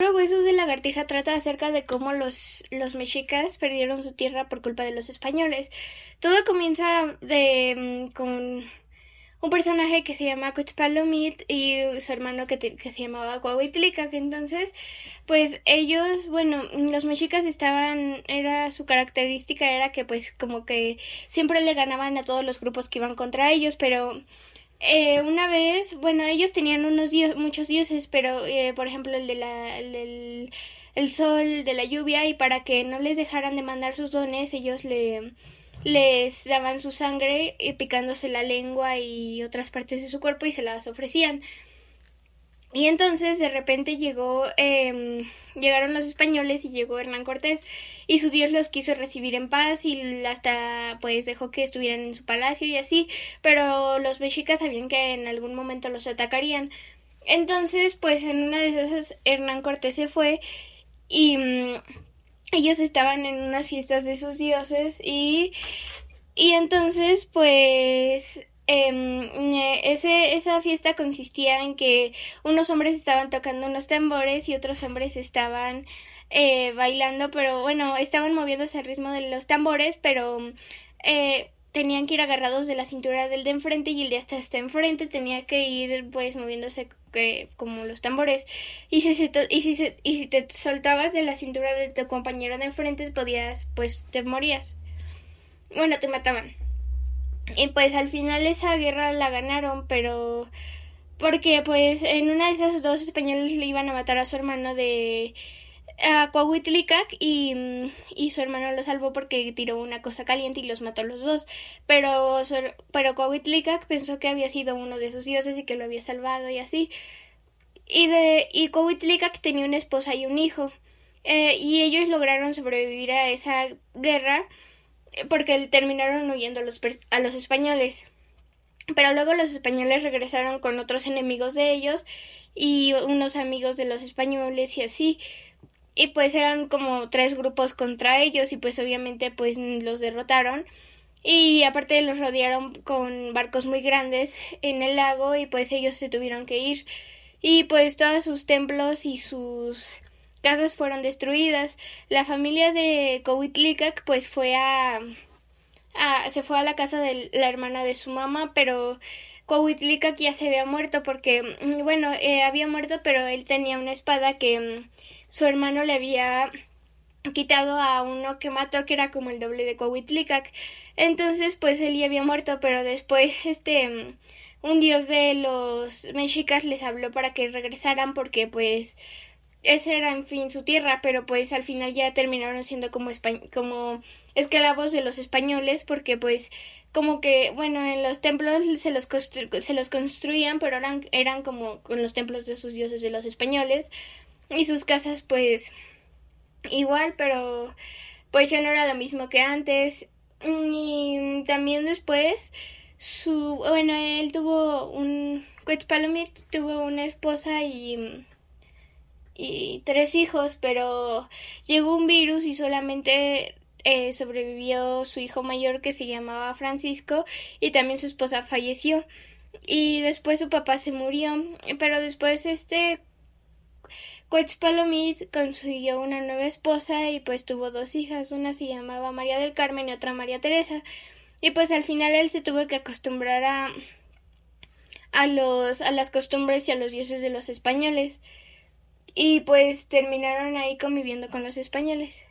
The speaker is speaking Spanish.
Huesos de lagartija trata acerca de cómo los, los mexicas perdieron su tierra por culpa de los españoles. Todo comienza de, mm, con un personaje que se llama Cuitzpalomit y su hermano que, que se llamaba Coahuitlica, que entonces, pues ellos, bueno, los mexicas estaban, era su característica era que pues como que siempre le ganaban a todos los grupos que iban contra ellos, pero eh, una vez, bueno, ellos tenían unos dios, muchos dioses, pero eh, por ejemplo el de la, el del el sol, de la lluvia, y para que no les dejaran de mandar sus dones, ellos le les daban su sangre eh, picándose la lengua y otras partes de su cuerpo y se las ofrecían. Y entonces de repente llegó, eh, llegaron los españoles y llegó Hernán Cortés y su dios los quiso recibir en paz y hasta pues dejó que estuvieran en su palacio y así, pero los mexicas sabían que en algún momento los atacarían. Entonces pues en una de esas Hernán Cortés se fue y mm, ellos estaban en unas fiestas de sus dioses y, y entonces pues em, ese, esa fiesta consistía en que unos hombres estaban tocando unos tambores y otros hombres estaban eh, bailando, pero bueno, estaban moviéndose al ritmo de los tambores, pero eh, tenían que ir agarrados de la cintura del de enfrente y el de hasta hasta enfrente tenía que ir pues moviéndose que, como los tambores. Y si, se y, si y si te soltabas de la cintura de tu compañero de enfrente podías pues te morías. Bueno te mataban y pues al final esa guerra la ganaron pero porque pues en una de esas dos españoles le iban a matar a su hermano de a Coahuitlicac y, y su hermano lo salvó porque tiró una cosa caliente y los mató los dos. Pero, pero Coahuitlicac pensó que había sido uno de sus dioses y que lo había salvado y así. Y, de, y Coahuitlicac tenía una esposa y un hijo. Eh, y ellos lograron sobrevivir a esa guerra porque terminaron huyendo a los, a los españoles. Pero luego los españoles regresaron con otros enemigos de ellos y unos amigos de los españoles y así. Y pues eran como tres grupos contra ellos y pues obviamente pues los derrotaron. Y aparte los rodearon con barcos muy grandes en el lago y pues ellos se tuvieron que ir. Y pues todos sus templos y sus casas fueron destruidas. La familia de Cohuitlicac pues fue a, a, se fue a la casa de la hermana de su mamá, pero Cohuitlicac ya se había muerto porque mm, bueno, eh, había muerto pero él tenía una espada que mm, su hermano le había quitado a uno que mató que era como el doble de Cohuitlicac. Entonces, pues él ya había muerto, pero después este un dios de los mexicas les habló para que regresaran porque pues esa era en fin su tierra, pero pues al final ya terminaron siendo como como esclavos de los españoles porque pues como que bueno en los templos se los se los construían pero eran eran como con los templos de sus dioses de los españoles y sus casas pues igual, pero pues ya no era lo mismo que antes. Y también después su bueno, él tuvo un Quetzalcoatl tuvo una esposa y y tres hijos, pero llegó un virus y solamente eh, sobrevivió su hijo mayor que se llamaba Francisco y también su esposa falleció y después su papá se murió, pero después este Quetzalcoatl consiguió una nueva esposa y pues tuvo dos hijas, una se llamaba María del Carmen y otra María Teresa. Y pues al final él se tuvo que acostumbrar a a los a las costumbres y a los dioses de los españoles. Y pues terminaron ahí conviviendo con los españoles.